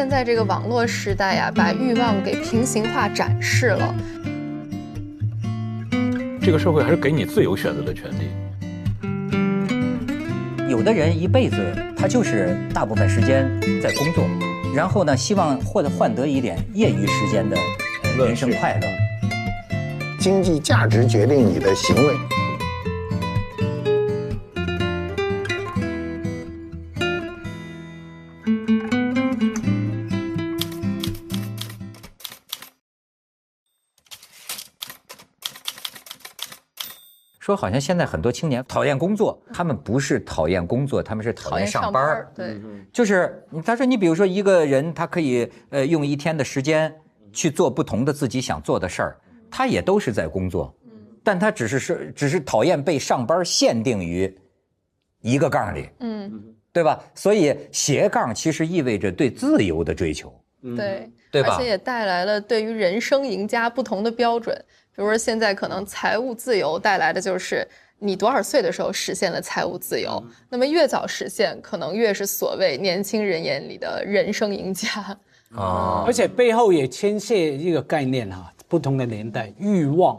现在这个网络时代呀，把欲望给平行化展示了。这个社会还是给你自由选择的权利。有的人一辈子他就是大部分时间在工作，然后呢，希望获得换得一点业余时间的人生快乐。经济价值决定你的行为。说好像现在很多青年讨厌工作，他们不是讨厌工作，他们是讨厌上班儿。对，就是他说，你比如说一个人，他可以呃用一天的时间去做不同的自己想做的事儿，他也都是在工作，但他只是是只是讨厌被上班限定于一个杠里，嗯，对吧？所以斜杠其实意味着对自由的追求，对，对吧而且也带来了对于人生赢家不同的标准。比如说，现在可能财务自由带来的就是你多少岁的时候实现了财务自由，那么越早实现，可能越是所谓年轻人眼里的人生赢家。啊而且背后也牵涉一个概念哈，不同的年代欲望，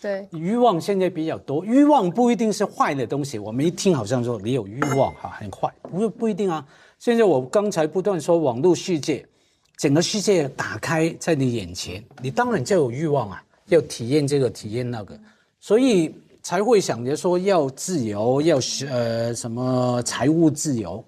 对，欲望现在比较多，欲望不一定是坏的东西。我们一听好像说你有欲望哈很坏，不不一定啊。现在我刚才不断说网络世界，整个世界打开在你眼前，你当然就有欲望啊，要体验这个体验那个，所以才会想着说要自由，要呃什么财务自由。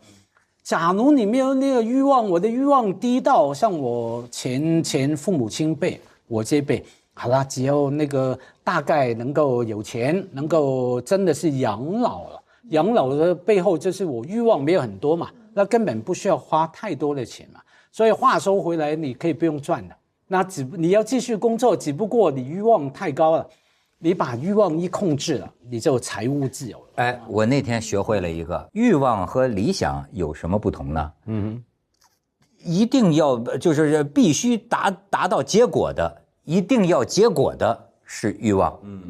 假如你没有那个欲望，我的欲望低到像我前前父母亲辈，我这辈，好啦，只要那个大概能够有钱，能够真的是养老了。养老的背后就是我欲望没有很多嘛，那根本不需要花太多的钱嘛。所以话说回来，你可以不用赚的，那只你要继续工作，只不过你欲望太高了，你把欲望一控制了，你就财务自由了。哎，我那天学会了一个欲望和理想有什么不同呢？嗯，一定要就是必须达达到结果的，一定要结果的是欲望。嗯，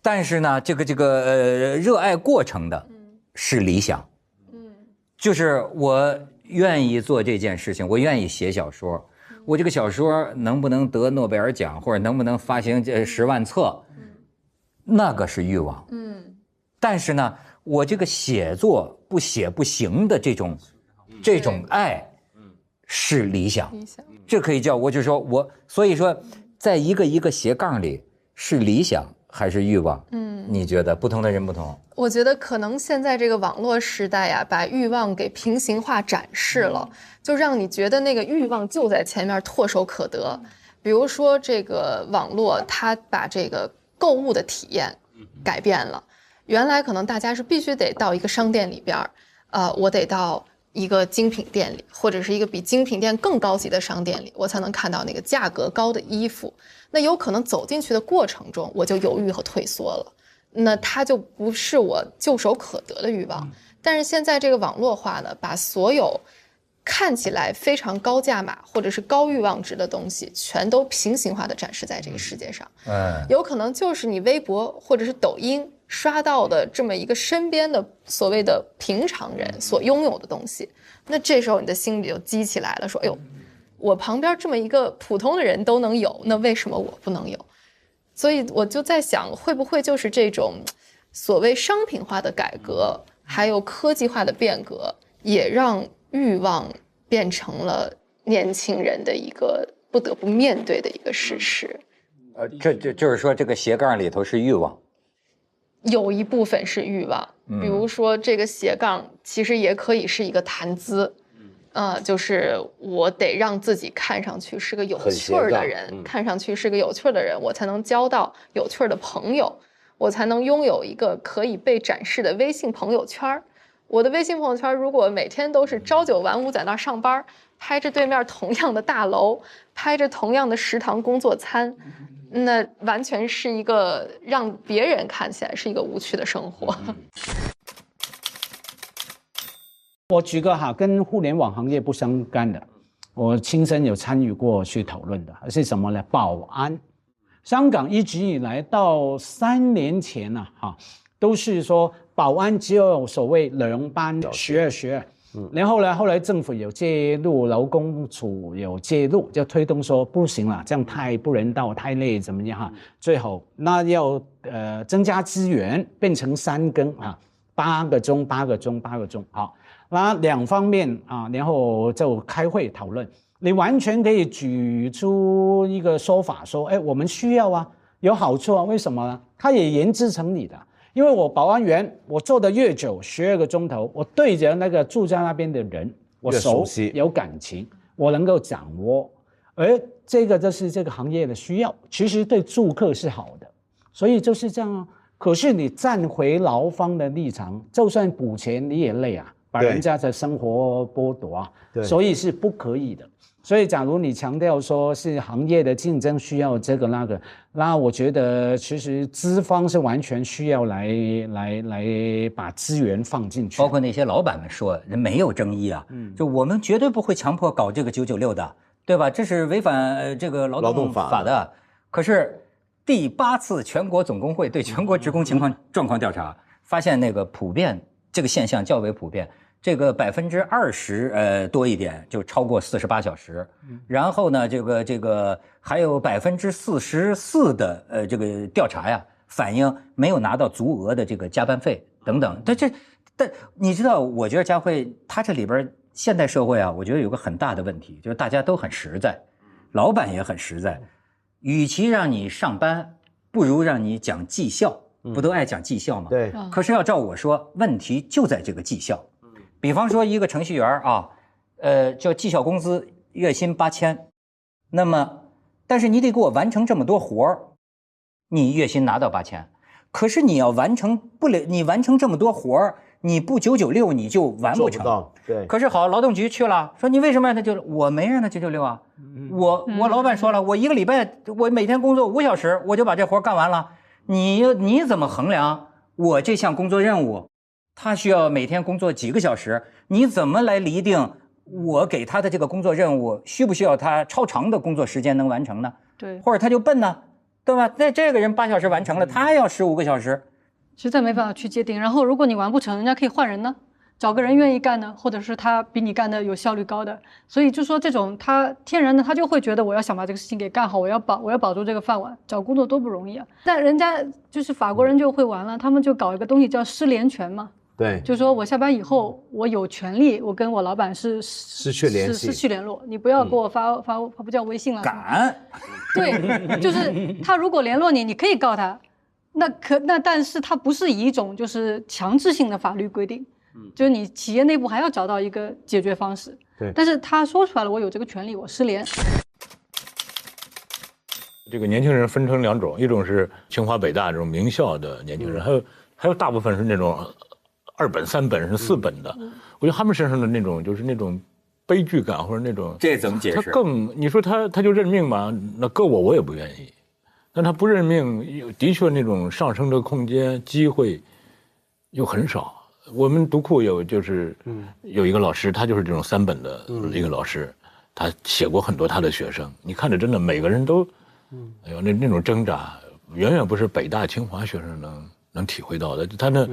但是呢，这个这个呃热爱过程的是理想。嗯，就是我愿意做这件事情，我愿意写小说。我这个小说能不能得诺贝尔奖，或者能不能发行这十万册，那个是欲望。嗯，但是呢，我这个写作不写不行的这种，这种爱，是理想。理想。这可以叫我就说我，所以说，在一个一个斜杠里，是理想还是欲望？嗯，你觉得不同的人不同？我觉得可能现在这个网络时代呀，把欲望给平行化展示了，就让你觉得那个欲望就在前面，唾手可得。比如说这个网络，它把这个购物的体验改变了。原来可能大家是必须得到一个商店里边儿，呃，我得到一个精品店里，或者是一个比精品店更高级的商店里，我才能看到那个价格高的衣服。那有可能走进去的过程中，我就犹豫和退缩了。那它就不是我就手可得的欲望。但是现在这个网络化呢，把所有看起来非常高价码或者是高欲望值的东西，全都平行化的展示在这个世界上。嗯，有可能就是你微博或者是抖音刷到的这么一个身边的所谓的平常人所拥有的东西。那这时候你的心里就激起来了，说：“哎呦，我旁边这么一个普通的人都能有，那为什么我不能有？”所以我就在想，会不会就是这种所谓商品化的改革，还有科技化的变革，也让欲望变成了年轻人的一个不得不面对的一个事实。呃，这这就是说，这个斜杠里头是欲望。有一部分是欲望，比如说这个斜杠其实也可以是一个谈资，呃，就是我得让自己看上去是个有趣儿的人，看上去是个有趣儿的人，我才能交到有趣儿的朋友，我才能拥有一个可以被展示的微信朋友圈儿。我的微信朋友圈如果每天都是朝九晚五在那儿上班，拍着对面同样的大楼，拍着同样的食堂工作餐。那完全是一个让别人看起来是一个无趣的生活。我举个哈，跟互联网行业不相干的，我亲身有参与过去讨论的是什么呢？保安，香港一直以来到三年前呢、哈，都是说保安只有所谓轮班十二十二，然后呢，后来政府有介入，劳工处有介入，就推动说不行了，这样太不人道，太累，怎么样哈？最后那要呃增加资源，变成三更啊，八个钟，八个钟，八个钟，好，那两方面啊，然后就开会讨论，你完全可以举出一个说法，说，哎，我们需要啊，有好处啊，为什么呢？它也研制成你的。因为我保安员，我做的越久，十二个钟头，我对着那个住在那边的人，我熟悉。有感情，我能够掌握，而这个就是这个行业的需要，其实对住客是好的，所以就是这样啊。可是你站回劳方的立场，就算补钱你也累啊，把人家的生活剥夺啊，对所以是不可以的。所以，假如你强调说是行业的竞争需要这个那个，那我觉得其实资方是完全需要来来来把资源放进去，包括那些老板们说，人没有争议啊，嗯就我们绝对不会强迫搞这个九九六的，对吧？这是违反呃这个劳劳动动法的法的。可是第八次全国总工会对全国职工情况状况调查发现，那个普遍这个现象较为普遍。这个百分之二十呃多一点，就超过四十八小时，然后呢，这个这个还有百分之四十四的呃这个调查呀，反映没有拿到足额的这个加班费等等。但这但你知道，我觉得佳慧他这里边现代社会啊，我觉得有个很大的问题，就是大家都很实在，老板也很实在，与其让你上班，不如让你讲绩效，不都爱讲绩效吗？对，嗯可是要照我说，问题就在这个绩效。比方说一个程序员啊，呃，叫绩效工资月薪八千，那么，但是你得给我完成这么多活儿，你月薪拿到八千，可是你要完成不了，你完成这么多活儿，你不九九六你就完不成。做不到，对，可是好，劳动局去了，说你为什么让他九六？我没让他九九六啊，我我老板说了，我一个礼拜我每天工作五小时，我就把这活儿干完了。你你怎么衡量我这项工作任务？他需要每天工作几个小时？你怎么来厘定我给他的这个工作任务需不需要他超长的工作时间能完成呢？对，或者他就笨呢，对吧？那这个人八小时完成了，他要十五个小时，实在没办法去界定。然后如果你完不成，人家可以换人呢，找个人愿意干呢，或者是他比你干的有效率高的。所以就说这种他天然的他就会觉得我要想把这个事情给干好，我要保我要保住这个饭碗，找工作多不容易啊。但人家就是法国人就会玩了，他们就搞一个东西叫失联权嘛。对，就是说我下班以后，我有权利，我跟我老板是失去联系失去联络。你不要给我发、发发不叫微信了，敢对，就是他如果联络你，你可以告他，那可那但是他不是以一种就是强制性的法律规定，就是你企业内部还要找到一个解决方式。对但是他说出来了，我有这个权利，我失联。这个年轻人分成两种，一种是清华北大这种名校的年轻人，还有还有大部分是那种二本、三本是四本的。我觉得他们身上的那种就是那种悲剧感或者那种，这怎么解他释？更你说他他就认命吧，那搁我我也不愿意。但他不认命，的确那种上升的空间机会又很少。我们读库有就是有一个老师，他就是这种三本的一个老师，他写过很多他的学生，你看着真的每个人都，哎呦那那种挣扎，远远不是北大清华学生能能体会到的。他那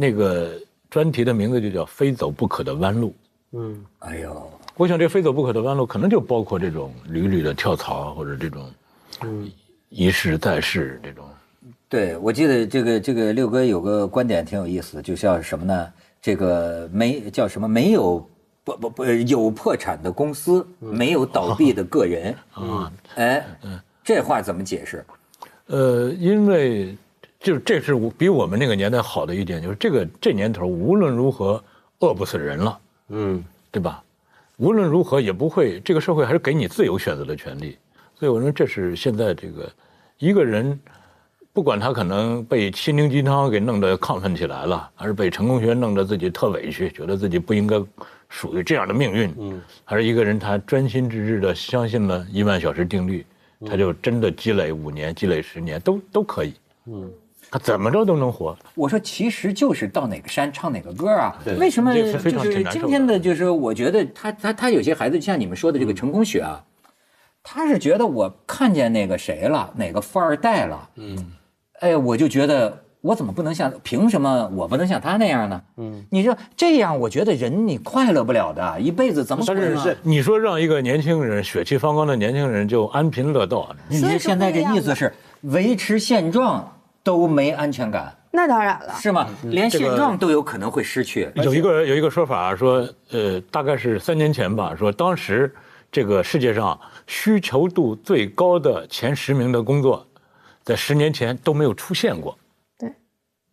那个专题的名字就叫“非走不可的弯路”。嗯，哎呦，我想这非走不可的弯路，可能就包括这种屡屡的跳槽，或者这种，嗯一试再试这种。对，我记得这个这个六哥有个观点挺有意思的，就像什么呢？这个没叫什么？没有不不不有破产的公司，没有倒闭的个人。啊，哎，这话怎么解释？呃，因为就是这是我比我们那个年代好的一点，就是这个这年头无论如何饿不死人了，嗯，对吧？无论如何也不会，这个社会还是给你自由选择的权利。所以我认为这是现在这个一个人，不管他可能被心灵鸡汤给弄得亢奋起来了，还是被成功学弄得自己特委屈，觉得自己不应该属于这样的命运，嗯，还是一个人他专心致志的相信了一万小时定律，他就真的积累五年、积累十年都都可以，嗯，他怎么着都能活。我说其实就是到哪个山唱哪个歌啊对。为什么就是今天的，就是我觉得他他他有些孩子，就像你们说的这个成功学啊，他是觉得我看见那个谁了，哪个富二代了，嗯，哎，我就觉得我怎么不能像？凭什么我不能像他那样呢？嗯，你说这样，我觉得人你快乐不了的，一辈子怎么可但能？是你说让一个年轻人血气方刚的年轻人就安贫乐道，你说现在这意思是维持现状都没安全感，那当然了，是吗？连现状都有可能会失去。有一个有一个说法说，呃，大概是三年前吧，说当时这个世界上需求度最高的前十名的工作，在十年前都没有出现过。对，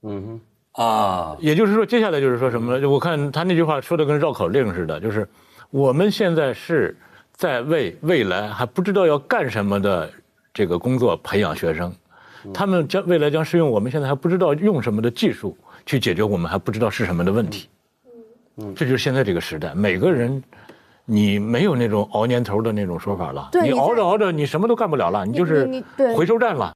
嗯哼啊，也就是说，接下来就是说什么呢？就我看他那句话说的跟绕口令似的，就是我们现在是在为未来还不知道要干什么的这个工作培养学生，他们将未来将是用我们现在还不知道用什么的技术去解决我们还不知道是什么的问题。嗯这就是现在这个时代，每个人。你没有那种熬年头的那种说法了，你对你熬着熬着，你什么都干不了了，你就是回收站了。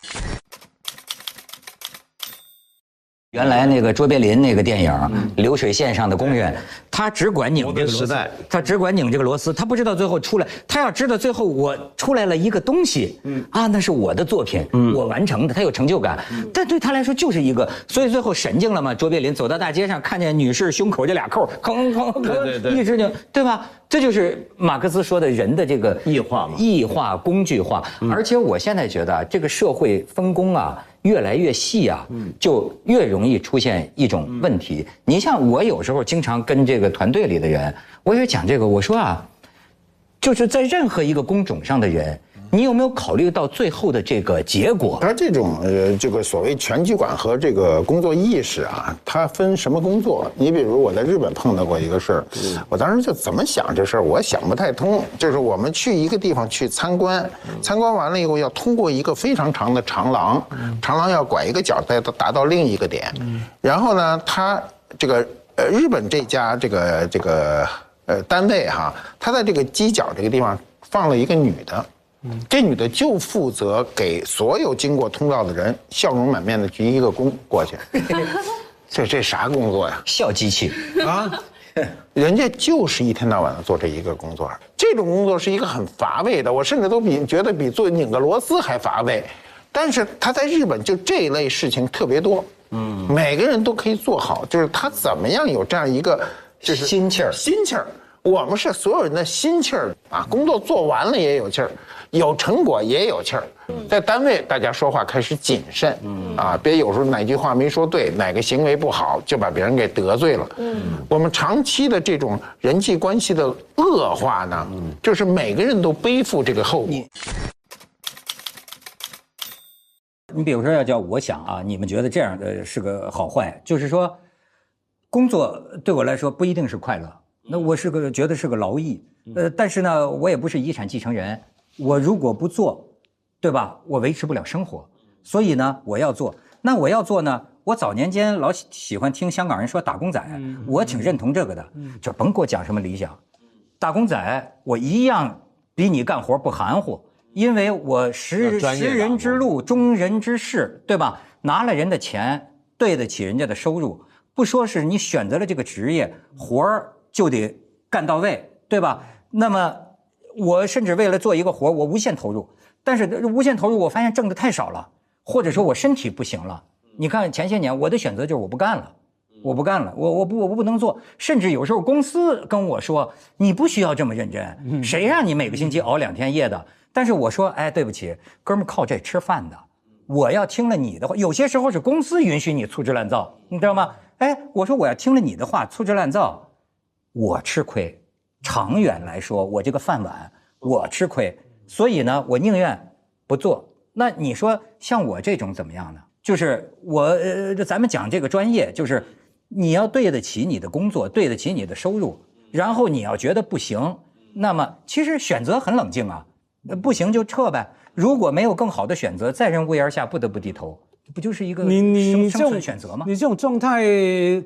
原来那个卓别林那个电影《流水线上的工人》，他只管拧这个螺丝他只管拧这个螺丝，他不知道最后出来，他要知道最后我出来了一个东西，啊，那是我的作品，我完成的，他有成就感。但对他来说就是一个，所以最后神经了嘛。卓别林走到大街上，看见女士胸口这俩扣，吭吭吭，一直拧，对吧？这就是马克思说的人的这个异化嘛异化、工具化。而且我现在觉得啊这个社会分工啊越来越细啊，就越容易出现一种问题。你像我有时候经常跟这个团队里的人，我也讲这个，我说啊，就是在任何一个工种上的人，你有没有考虑到最后的这个结果？他这种呃，这个所谓全局观和这个工作意识啊，它分什么工作？你比如我在日本碰到过一个事儿，我当时就怎么想这事儿，我想不太通。就是我们去一个地方去参观，参观完了以后要通过一个非常长的长廊，长廊要拐一个角再达到另一个点，然后呢，他这个呃日本这家这个这个呃单位哈，他在这个犄角这个地方放了一个女的。这女的就负责给所有经过通道的人笑容满面的鞠一个躬过去。这这啥工作呀？笑机器，啊，人家就是一天到晚的做这一个工作，这种工作是一个很乏味的，我甚至都比觉得比做拧个螺丝还乏味。但是他在日本就这一类事情特别多，嗯，每个人都可以做好，就是他怎么样有这样一个就是心气儿心气儿。我们是所有人的心气儿啊，工作做完了也有气儿，有成果也有气儿。在单位大家说话开始谨慎，啊，别有时候哪句话没说对，哪个行为不好就把别人给得罪了。我们长期的这种人际关系的恶化呢，就是每个人都背负这个后果。你比如说要叫我想啊，你们觉得这样的是个好坏？就是说，工作对我来说不一定是快乐，那我是个觉得是个劳役，呃，但是呢，我也不是遗产继承人，我如果不做，对吧？我维持不了生活，所以呢，我要做。那我要做呢？我早年间老喜喜欢听香港人说打工仔，我挺认同这个的，就甭给我讲什么理想，打工仔我一样比你干活不含糊，因为我识识人之路，忠人之事，对吧？拿了人的钱，对得起人家的收入，不说是你选择了这个职业，活儿就得干到位，对吧？那么我甚至为了做一个活，我无限投入，但是无限投入，我发现挣的太少了，或者说我身体不行了。你看前些年我的选择就是我不干了。我不干了，我我不我不能做，甚至有时候公司跟我说你不需要这么认真，谁让你每个星期熬两天夜的？但是我说，哎，对不起，哥们儿靠这吃饭的，我要听了你的话，有些时候是公司允许你粗制滥造，你知道吗？哎，我说我要听了你的话，粗制滥造，我吃亏，长远来说，我这个饭碗我吃亏，所以呢，我宁愿不做。那你说像我这种怎么样呢？就是我呃，咱们讲这个专业，就是你要对得起你的工作，对得起你的收入，然后你要觉得不行，那么其实选择很冷静啊，呃不行就撤呗。如果没有更好的选择，在人屋檐下不得不低头，这不就是一个你你生生你这种存选择吗？你这种状态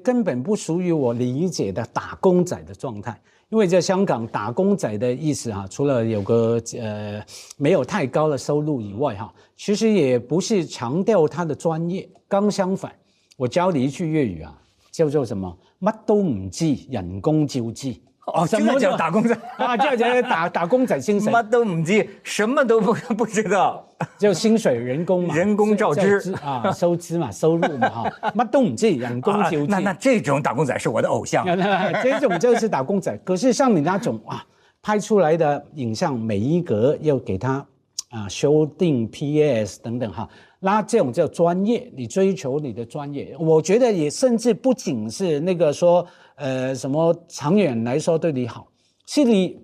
根本不属于我理解的打工仔的状态，因为在香港打工仔的意思哈、除了有个呃没有太高的收入以外哈、其实也不是强调他的专业，刚相反，我教你一句粤语啊，叫做什么？乜都唔知，人工照知。哦，这么叫打工仔。啊，这叫打打工仔精神，乜都唔知，什么都不不知道，就薪水人工嘛，人工照支。啊，收支嘛，收入嘛哈，乜都唔知，人工照支。那那这种打工仔是我的偶像，这种就是打工仔。可是像你那种啊，拍出来的影像每一格要给他啊修订 PS 等等哈。那这种叫专业，你追求你的专业，我觉得也甚至不仅是那个说，呃，什么长远来说对你好，是你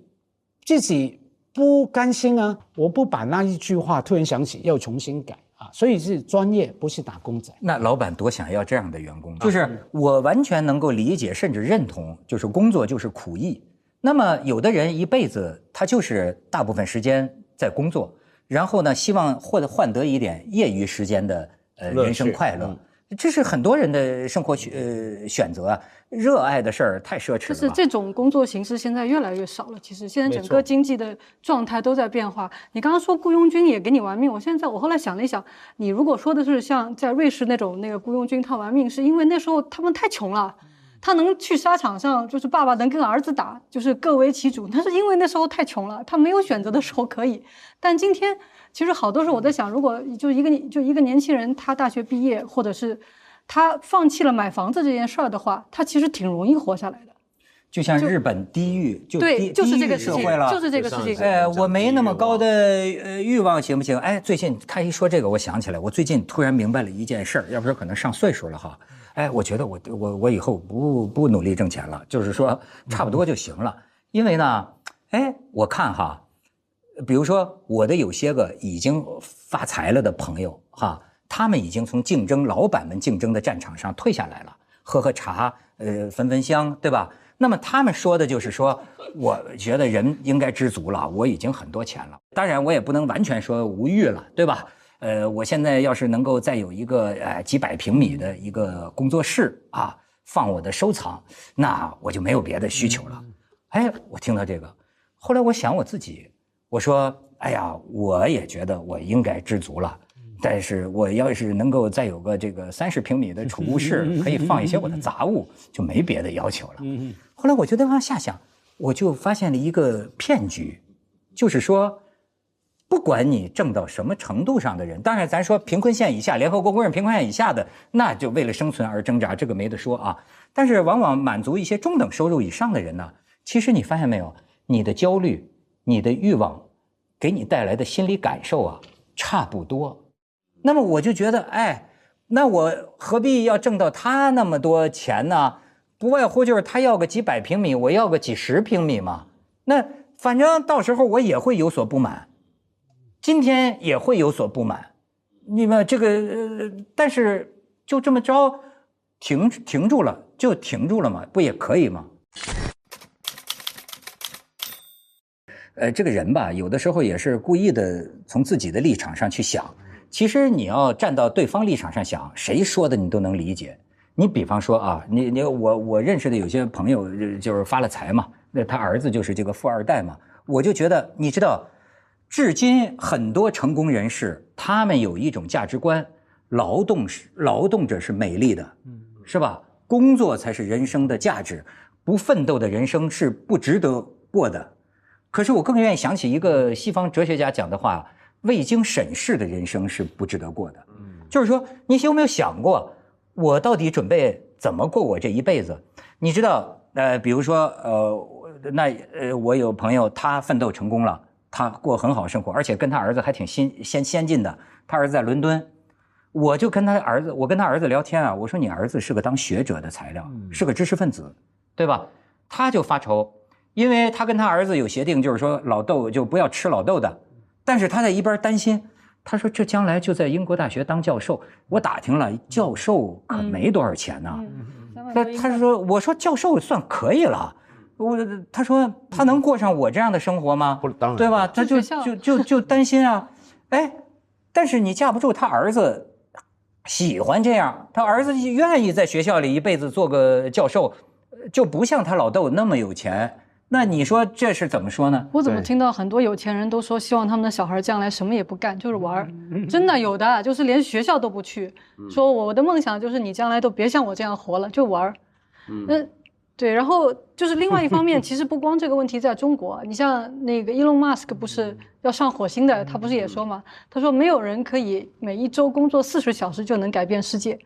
自己不甘心啊，我不把那一句话突然想起要重新改啊，所以是专业，不是打工仔。那老板多想要这样的员工，就是我完全能够理解甚至认同，就是工作就是苦役。那么有的人一辈子他就是大部分时间在工作。然后呢，希望获得换得一点业余时间的呃人生快乐，这是很多人的生活选呃选择啊。热爱的事儿太奢侈了。就是这种工作形式现在越来越少了。其实现在整个经济的状态都在变化。你刚刚说雇佣军也给你玩命，我现在我后来想了一想，你如果说的是像在瑞士那种那个雇佣军他玩命，是因为那时候他们太穷了。他能去沙场上，就是爸爸能跟儿子打，就是各为其主。那是因为那时候太穷了，他没有选择的时候可以。但今天其实好多时候我在想，如果就一个就一个年轻人，他大学毕业，或者是他放弃了买房子这件事儿的话，他其实挺容易活下来的。就像日本低欲，就对，就是这个社会了，就是这个事情。哎，我没那么高的呃欲望，行不行？哎，最近他一说这个，我想起来，我最近突然明白了一件事儿，要不说可能上岁数了哈。哎，我觉得我我我以后不不努力挣钱了，就是说差不多就行了。因为呢，哎，我看哈，比如说我的有些个已经发财了的朋友哈，他们已经从竞争老板们竞争的战场上退下来了，喝喝茶，呃，焚焚香，对吧？那么他们说的就是说，我觉得人应该知足了，我已经很多钱了。当然，我也不能完全说无欲了，对吧？呃，我现在要是能够再有一个呃几百平米的一个工作室啊，放我的收藏，那我就没有别的需求了。哎，我听到这个，后来我想我自己，我说，哎呀，我也觉得我应该知足了，但是我要是能够再有个这个三十平米的储物室，可以放一些我的杂物，就没别的要求了。后来我就在往下想，我就发现了一个骗局，就是说。不管你挣到什么程度上的人，当然咱说贫困线以下，联合国公认贫困线以下的，那就为了生存而挣扎，这个没得说啊。但是往往满足一些中等收入以上的人呢，其实你发现没有，你的焦虑、你的欲望，给你带来的心理感受啊，差不多。那么我就觉得，哎，那我何必要挣到他那么多钱呢？不外乎就是他要个几百平米，我要个几十平米嘛。那反正到时候我也会有所不满。今天也会有所不满，你们这个，但是就这么着，停停住了，就停住了嘛，不也可以吗？呃，这个人吧，有的时候也是故意的，从自己的立场上去想。其实你要站到对方立场上想，谁说的你都能理解。你比方说啊，你你我我认识的有些朋友就是发了财嘛，那他儿子就是这个富二代嘛，我就觉得，你知道。至今，很多成功人士，他们有一种价值观：劳动是劳动者是美丽的，是吧？工作才是人生的价值，不奋斗的人生是不值得过的。可是我更愿意想起一个西方哲学家讲的话：未经审视的人生是不值得过的。就是说，你有没有想过，我到底准备怎么过我这一辈子？你知道，呃，比如说，呃，那呃，我有朋友，他奋斗成功了。他过很好生活，而且跟他儿子还挺先先先进的。他儿子在伦敦，我就跟他儿子，我跟他儿子聊天啊，我说你儿子是个当学者的材料，是个知识分子，对吧？他就发愁，因为他跟他儿子有协定，就是说老豆就不要吃老豆的。但是他在一边担心，他说这将来就在英国大学当教授。我打听了，教授可没多少钱呢。他他说，我说教授算可以了。我他说他能过上我这样的生活吗？不，当然对吧？他就就就就担心啊，哎，但是你架不住他儿子喜欢这样，他儿子愿意在学校里一辈子做个教授，就不像他老豆那么有钱。那你说这是怎么说呢？我怎么听到很多有钱人都说希望他们的小孩将来什么也不干，就是玩儿？真的有的，就是连学校都不去，说我的梦想就是你将来都别像我这样活了，就玩儿。嗯。对，然后就是另外一方面，其实不光这个问题在中国，你像那个 Elon Musk 不是要上火星的，他不是也说吗？他说没有人可以每一周工作四十小时就能改变世界，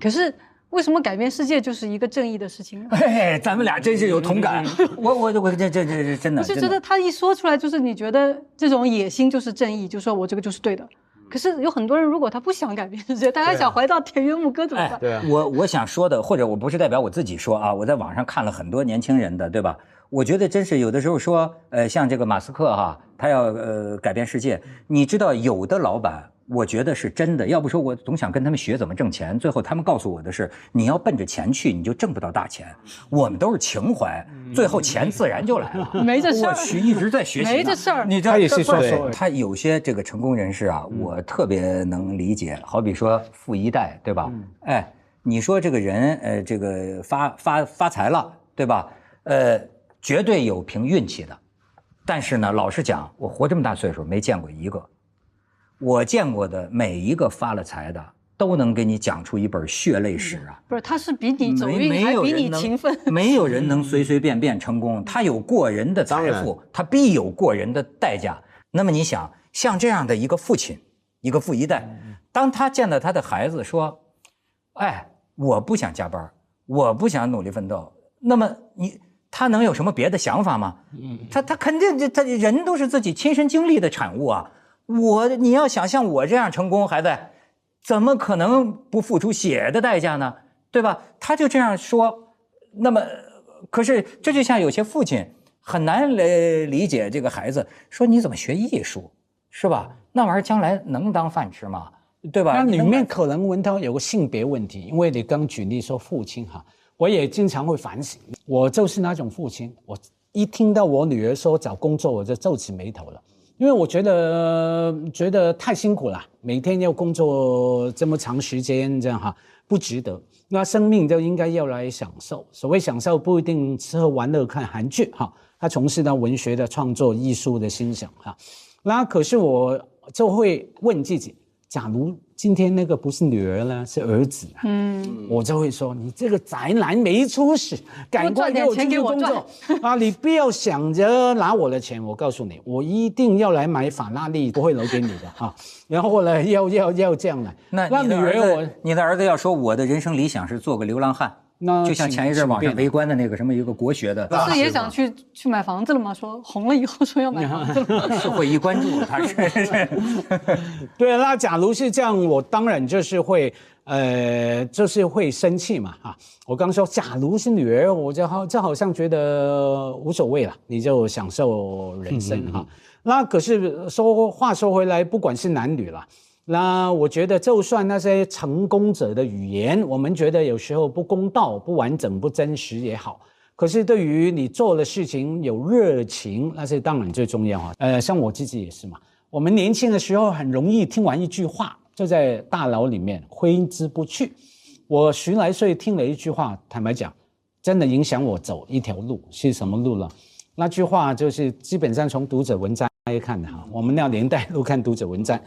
可是为什么改变世界就是一个正义的事情呢？哎，咱们俩真是有同感。我我我这这这这真的，我就觉得他一说出来，就是你觉得这种野心就是正义，就说我这个就是对的。可是有很多人，如果他不想改变世界，他还想回到田园牧歌怎么办？对啊，我我想说的，或者我不是代表我自己说啊，我在网上看了很多年轻人的，对吧？我觉得真是有的时候说，呃，像这个马斯克哈，他要呃改变世界，你知道有的老板。我觉得是真的，要不说我总想跟他们学怎么挣钱。最后他们告诉我的是，你要奔着钱去，你就挣不到大钱。我们都是情怀，最后钱自然就来了。没这事儿我去一直在学习呢，没这事儿你知道他也是说对说他有些这个成功人士啊，我特别能理解。好比说富一代，对吧？哎，你说这个人，呃，这个发发发财了，对吧？呃，绝对有凭运气的。但是呢，老实讲，我活这么大岁数没见过一个。我见过的每一个发了财的，都能给你讲出一本血泪史啊。不是，他是比你走没运，还比没有人能你勤奋。没有人能随随便便成功，他有过人的财富，他必有过人的代价。那么你想，像这样的一个父亲，一个富一代，当他见到他的孩子说：“哎，我不想加班，我不想努力奋斗。”那么你他能有什么别的想法吗？他他肯定这他人都是自己亲身经历的产物啊。我你要想像我这样成功，孩子，怎么可能不付出血的代价呢？对吧？他就这样说，那么，可是这就像有些父亲很难来理解这个孩子，说你怎么学艺术，是吧？那玩意儿将来能当饭吃吗？对吧？那里面可能文涛有个性别问题，因为你刚举例说父亲哈，我也经常会反省，我就是那种父亲，我一听到我女儿说找工作，我就皱起眉头了，因为我觉得觉得太辛苦了，每天要工作这么长时间，这样哈不值得。那生命就应该要来享受，所谓享受不一定吃喝玩乐看韩剧哈，他从事到文学的创作、艺术的欣赏哈。那可是我就会问自己，假如今天那个不是女儿呢，是儿子啊，嗯，我就会说你这个宅男没出息，赶快给我出去工作 啊！你不要想着拿我的钱，我告诉你，我一定要来买法拉利，不会留给你的哈。然后呢，要要要这样来，那你女的儿子儿我，你的儿子要说我的人生理想是做个流浪汉，那就像前一阵网上围观的那个什么一个国学的，不是也想去去买房子了吗？说红了以后说要买房子了。社会一关注他是。对，那假如是这样，我当然就是会，呃，就是会生气嘛，哈。我刚说，假如是女儿，我就好，就好像觉得无所谓了，你就享受人生哈。那可是说话说回来，不管是男女了，那我觉得就算那些成功者的语言，我们觉得有时候不公道、不完整、不真实也好。可是对于你做的事情有热情，那是当然最重要啊。呃，像我自己也是嘛。我们年轻的时候很容易听完一句话，就在大脑里面挥之不去。我十来岁听了一句话，坦白讲，真的影响我走一条路，是什么路呢？那句话就是基本上从读者文摘看的哈，我们那年代都看读者文摘，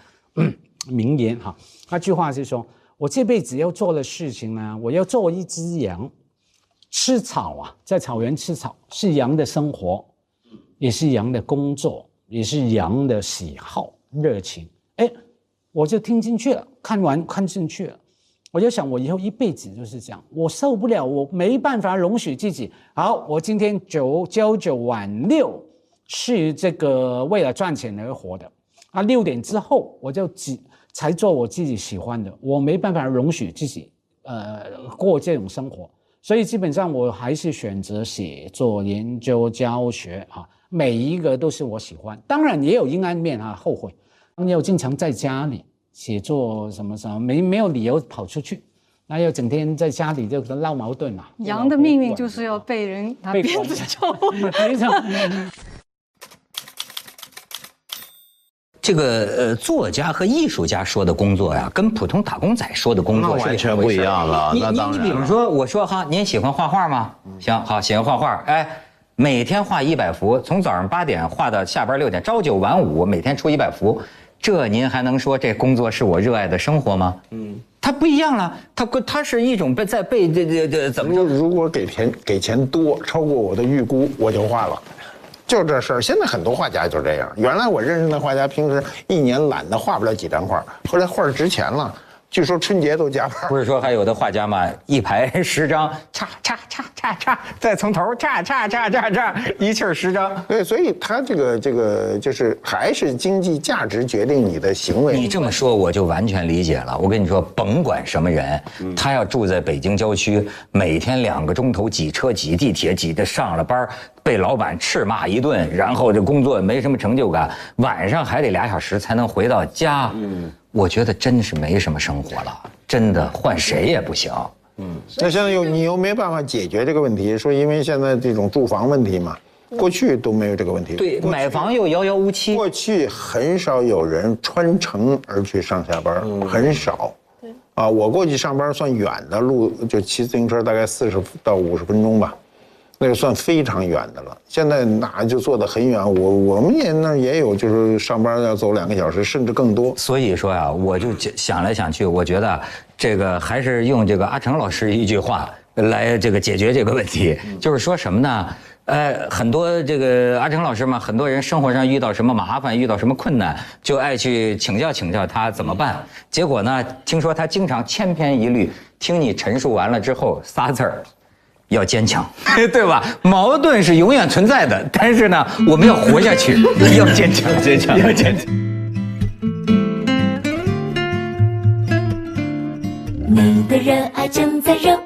名言哈。那句话是说，我这辈子要做的事情呢，我要做一只羊，吃草啊，在草原吃草是羊的生活，也是羊的工作，也是羊的喜好、热情。哎，我就听进去了，看完看进去了，我就想，我以后一辈子就是这样，我受不了，我没办法容许自己。好，我今天九朝九晚六是这个为了赚钱而活的，啊，六点之后我就只才做我自己喜欢的，我没办法容许自己呃过这种生活。所以基本上我还是选择写作、研究、教学啊，每一个都是我喜欢。当然也有阴暗面啊，后悔。你要经常在家里写作什么什么，没没有理由跑出去，那要整天在家里就闹矛盾嘛。羊的命运就是要被人拿被鞭子抽。这个呃，作家和艺术家说的工作呀，跟普通打工仔说的工作那是完全不一样了你你那当然了你比如说，我说哈，您喜欢画画吗？行，好，喜欢画画。哎，每天画一百幅，从早上八点画到下班六点，朝九晚五，每天出一百幅。这您还能说这工作是我热爱的生活吗？嗯，它不一样了，它它是一种被在被这这这怎么如如果给钱给钱多，超过我的预估，我就画了。就这事儿，现在很多画家就这样。原来我认识的画家，平时一年懒得画不了几张画，后来画值钱了，据说春节都加班。不是说还有的画家嘛，一排 十张，叉叉叉叉叉，再从头叉叉叉叉叉，一气儿十张。对，所以他这个这个就是还是经济价值决定你的行为。你这么说我就完全理解了。我跟你说，甭管什么人，他要住在北京郊区，每天两个钟头挤车、挤地铁，挤的上了班被老板斥骂一顿，然后这工作没什么成就感，晚上还得俩小时才能回到家。嗯，我觉得真是没什么生活了，真的换谁也不行。嗯那现在又你又没办法解决这个问题，说因为现在这种住房问题嘛，过去都没有这个问题。对，买房又遥遥无期。过去很少有人穿城而去上下班，很少。啊，我过去上班算远的路，就骑自行车大概四十到五十分钟吧，那个算非常远的了。现在那就坐得很远，我我们也那儿也有，就是上班要走两个小时，甚至更多。所以说呀、我就想想来想去，我觉得这个还是用这个阿成老师一句话来这个解决这个问题，就是说什么呢？呃，很多这个阿成老师嘛，很多人生活上遇到什么麻烦，遇到什么困难，就爱去请教请教他怎么办。结果呢，听说他经常千篇一律，听你陈述完了之后仨字儿。要坚强，对吧？矛盾是永远存在的，但是呢，我们要活下去，要坚强，坚强，要坚强。你的热爱正在热